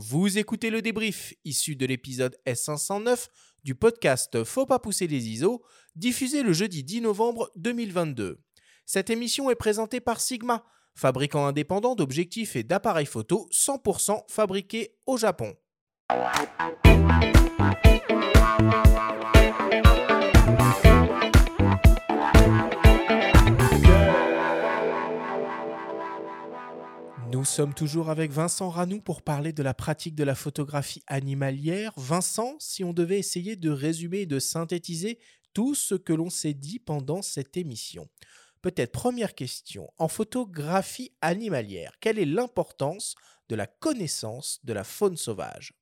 Vous écoutez le débrief issu de l'épisode S509 du podcast Faut pas pousser les ISO, diffusé le jeudi 10 novembre 2022. Cette émission est présentée par Sigma, fabricant indépendant d'objectifs et d'appareils photo 100% fabriqués au Japon. Nous sommes toujours avec Vincent Ranou pour parler de la pratique de la photographie animalière. Vincent, si on devait essayer de résumer et de synthétiser tout ce que l'on s'est dit pendant cette émission. Peut-être première question, en photographie animalière, quelle est l'importance de la connaissance de la faune sauvage?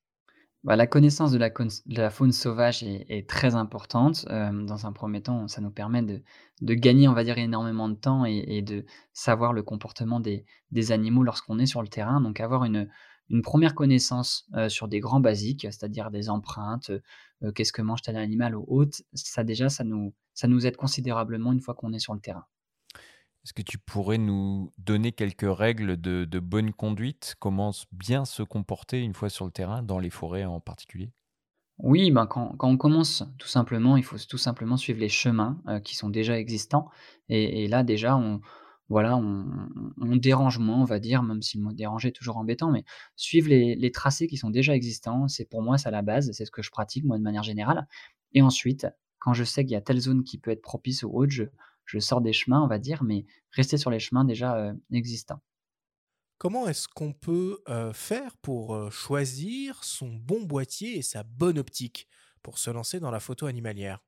Bah, la connaissance de la, faune sauvage est, très importante. Euh, dans un premier temps, ça nous permet de, gagner, on va énormément de temps et, de savoir le comportement des, animaux lorsqu'on est sur le terrain. Donc avoir une, première connaissance euh, sur des grands basiques, c'est-à-dire des empreintes, euh, qu'est-ce que mange tel animal ou autre, ça déjà, ça nous aide considérablement une fois qu'on est sur le terrain. Est-ce que tu pourrais nous donner quelques règles de, bonne conduite? Comment bien se comporter une fois sur le terrain, dans les forêts en particulier? Oui, ben quand, on commence, tout simplement, il faut tout simplement suivre les chemins euh, qui sont déjà existants. Et, là, déjà, on, voilà, on, dérange moins, on va dire, même si le mot déranger est toujours embêtant, mais suivre les, tracés qui sont déjà existants, c'est pour moi, ça la base, c'est ce que je pratique, moi, de manière générale. Et ensuite, quand je sais qu'il y a telle zone qui peut être propice ou autre, je, je sors des chemins, on va dire, mais rester sur les chemins déjà euh, existants. Comment est-ce qu'on peut euh, faire pour euh, choisir son bon boîtier et sa bonne optique pour se lancer dans la photo animalière?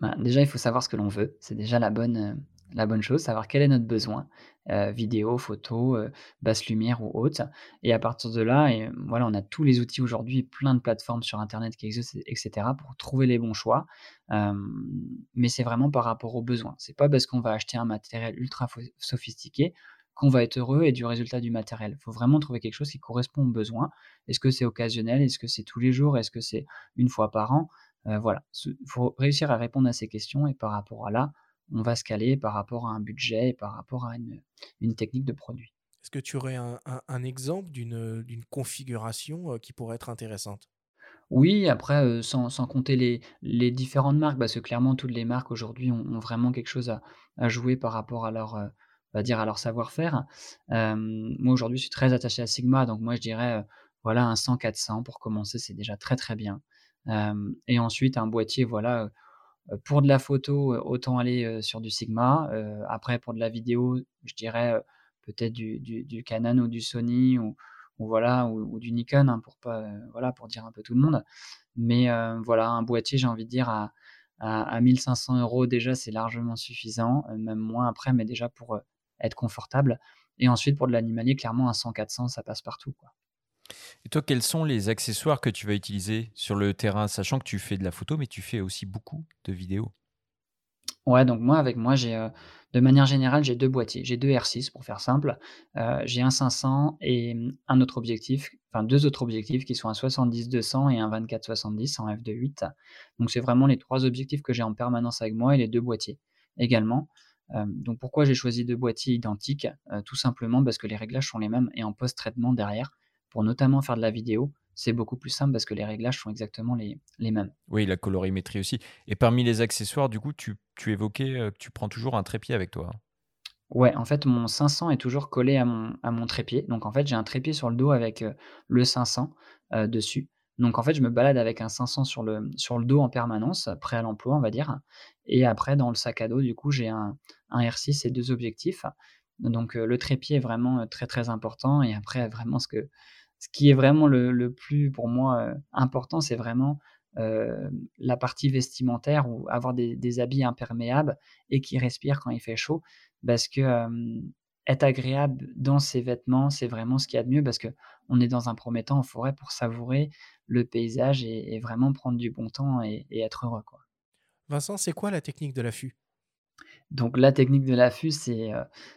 Bah, Déjà, il faut savoir ce que l'on veut. C'est déjà la bonne, la bonne chose, savoir quel est notre besoin, euh, vidéo, photo, euh, basse lumière ou autre. Et à partir de là, et, voilà, on a tous les outils aujourd'hui, plein de plateformes sur Internet qui existent, etc., pour trouver les bons choix. mais c'est vraiment par rapport aux besoins. C'est pas parce qu'on va acheter un matériel ultra sophistiqué qu'on va être heureux et du résultat du matériel. Il faut vraiment trouver quelque chose qui correspond aux besoins. Est-ce que c'est occasionnel? Est-ce que c'est tous les jours? Est-ce que c'est une fois par an? Euh, Voilà, il faut réussir à répondre à ces questions et par rapport à là, on va se caler par rapport à un budget et par rapport à une, technique de produit. Est-ce que tu aurais un, exemple d'une configuration euh, qui pourrait être intéressante? Oui, après, euh, sans, compter les, différentes marques, parce que clairement, toutes les marques aujourd'hui ont, vraiment quelque chose à, jouer par rapport à leur, euh, va dire, à leur savoir-faire. moi, aujourd'hui, je suis très attaché à Sigma, donc moi, je dirais, voilà, un 100-400 pour commencer, c'est déjà très, très bien. et ensuite, un boîtier, voilà, pour de la photo, autant aller sur du Sigma. après, pour de la vidéo, je dirais peut-être du, Canon ou du Sony ou, voilà ou, du Nikon hein, pour pas voilà pour dire un peu tout le monde. Mais voilà, un boîtier, j'ai envie de dire à, à, 1500 euros déjà, c'est largement suffisant, même moins après, mais déjà pour être confortable. Et ensuite, pour de l'animalier, clairement, un 100-400, ça passe partout. Et toi, quels sont les accessoires que tu vas utiliser sur le terrain, sachant que tu fais de la photo, mais tu fais aussi beaucoup de vidéos? Ouais, donc moi, avec moi, j'ai, euh, de manière générale, j'ai deux boîtiers. J'ai deux R6 pour faire simple. Euh, j'ai un 500 et un autre objectif, enfin deux autres objectifs qui sont un 70-200 et un 24-70 en f2.8. Donc c'est vraiment les trois objectifs que j'ai en permanence avec moi et les deux boîtiers également. Euh, donc pourquoi j'ai choisi deux boîtiers identiques? Tout simplement parce que les réglages sont les mêmes et en post-traitement derrière pour notamment faire de la vidéo, c'est beaucoup plus simple parce que les réglages sont exactement les, les, mêmes. Oui, la colorimétrie aussi. Et parmi les accessoires, du coup, tu, tu évoquais euh, que tu prends toujours un trépied avec toi. Ouais, en fait, mon 500 est toujours collé à mon, à mon trépied. Donc, en fait, j'ai un trépied sur le dos avec euh, le 500 euh, dessus. Donc, en fait, je me balade avec un 500 sur le, sur le dos en permanence, prêt à l'emploi, on va dire. Et après, dans le sac à dos, du coup, j'ai un, un R6 et deux objectifs. Donc, le trépied est vraiment très, très important. Et après, vraiment, ce que, ce qui est vraiment le, plus pour moi euh, important, c'est vraiment euh, la partie vestimentaire ou avoir des, habits imperméables et qui respirent quand il fait chaud. Parce que être agréable dans ses vêtements, c'est vraiment ce qu'il y a de mieux parce que on est dans un premier temps en forêt pour savourer le paysage et, vraiment prendre du bon temps et, être heureux. Quoi. Vincent, c'est quoi la technique de l'affût? Donc la technique de l'affût, c'est,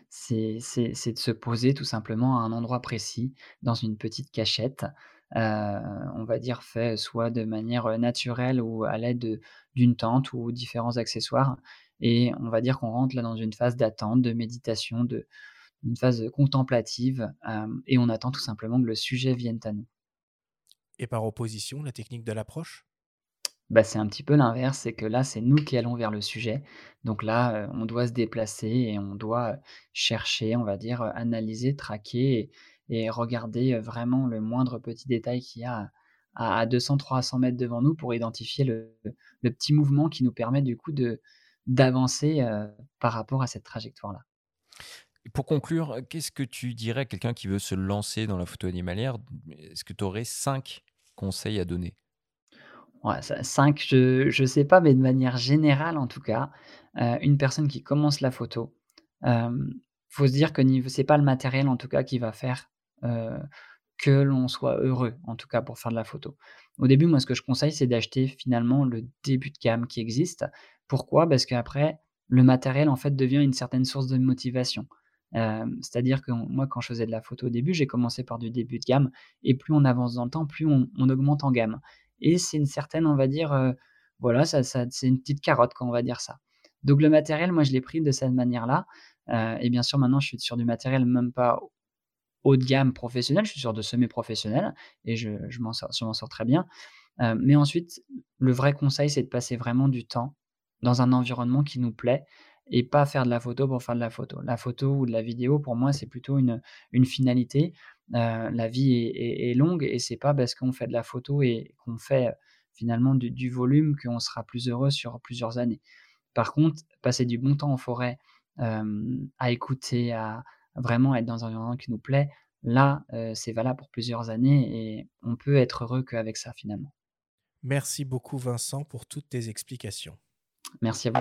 c'est de se poser tout simplement à un endroit précis, dans une petite cachette, on va dire fait soit de manière, naturelle ou à l'aide d'une tente ou différents accessoires et on va dire qu'on rentre là dans une phase d'attente, de méditation, de une phase contemplative, et on attend tout simplement que le sujet vienne à nous. Et par opposition, la technique de l'approche? Bah, c'est un petit peu l'inverse, c'est que là, c'est nous qui allons vers le sujet. Donc là, on doit se déplacer et on doit, chercher, on va dire, analyser, traquer et regarder, vraiment le moindre petit détail qu'il y a à à 200-300 mètres devant nous pour identifier le petit mouvement qui nous permet du coup d'avancer, par rapport à cette trajectoire-là. pour conclure, qu'est-ce que tu dirais à quelqu'un qui veut se lancer dans la photo animalière? Est-ce que tu aurais 5 conseils à donner? Ouais, ça 5, je je sais pas, mais de manière générale en tout cas, heu, une personne qui commence la photo, hem, faut se dire que niveau c'est pas le matériel en tout cas qui va faire, heu, que l'on soit heureux, en tout cas pour faire de la photo. Au début, moi ce que je conseille, c'est d'acheter finalement le début de gamme qui existe. Pourquoi? Parce qu'après, le matériel en fait devient une certaine source de motivation. Hem, c'est-à-dire que moi quand je faisais de la photo au début, j'ai commencé par du début de gamme et plus on avance dans le temps, plus on augmente en gamme et c'est une certaine, on va dire, heu, voilà, ça c'est une petite carotte, quoi, on va dire ça. Donc le matériel, moi, je l'ai pris de cette manière-là, heu et bien sûr, maintenant, je suis sur du matériel même pas haut de gamme professionnel, je suis sur de semi-professionnel et je m'en sors très bien. Heu, mais ensuite, le vrai conseil, c'est de passer vraiment du temps dans un environnement qui nous plaît et pas faire de la photo pour faire de la photo. La photo ou de la vidéo, pour moi, c'est plutôt une une finalité. Heu, la vie est longue et c'est pas parce qu'on fait de la photo et qu'on fait, heu, finalement du volume qu'on sera plus heureux sur plusieurs années. Par contre, passer du bon temps en forêt, hem, à écouter, à vraiment être dans un environnement qui nous plaît, là, c'est valable pour plusieurs années et on peut être heureux qu'avec ça, finalement. Merci beaucoup Vincent pour toutes tes explications. Merci à vous.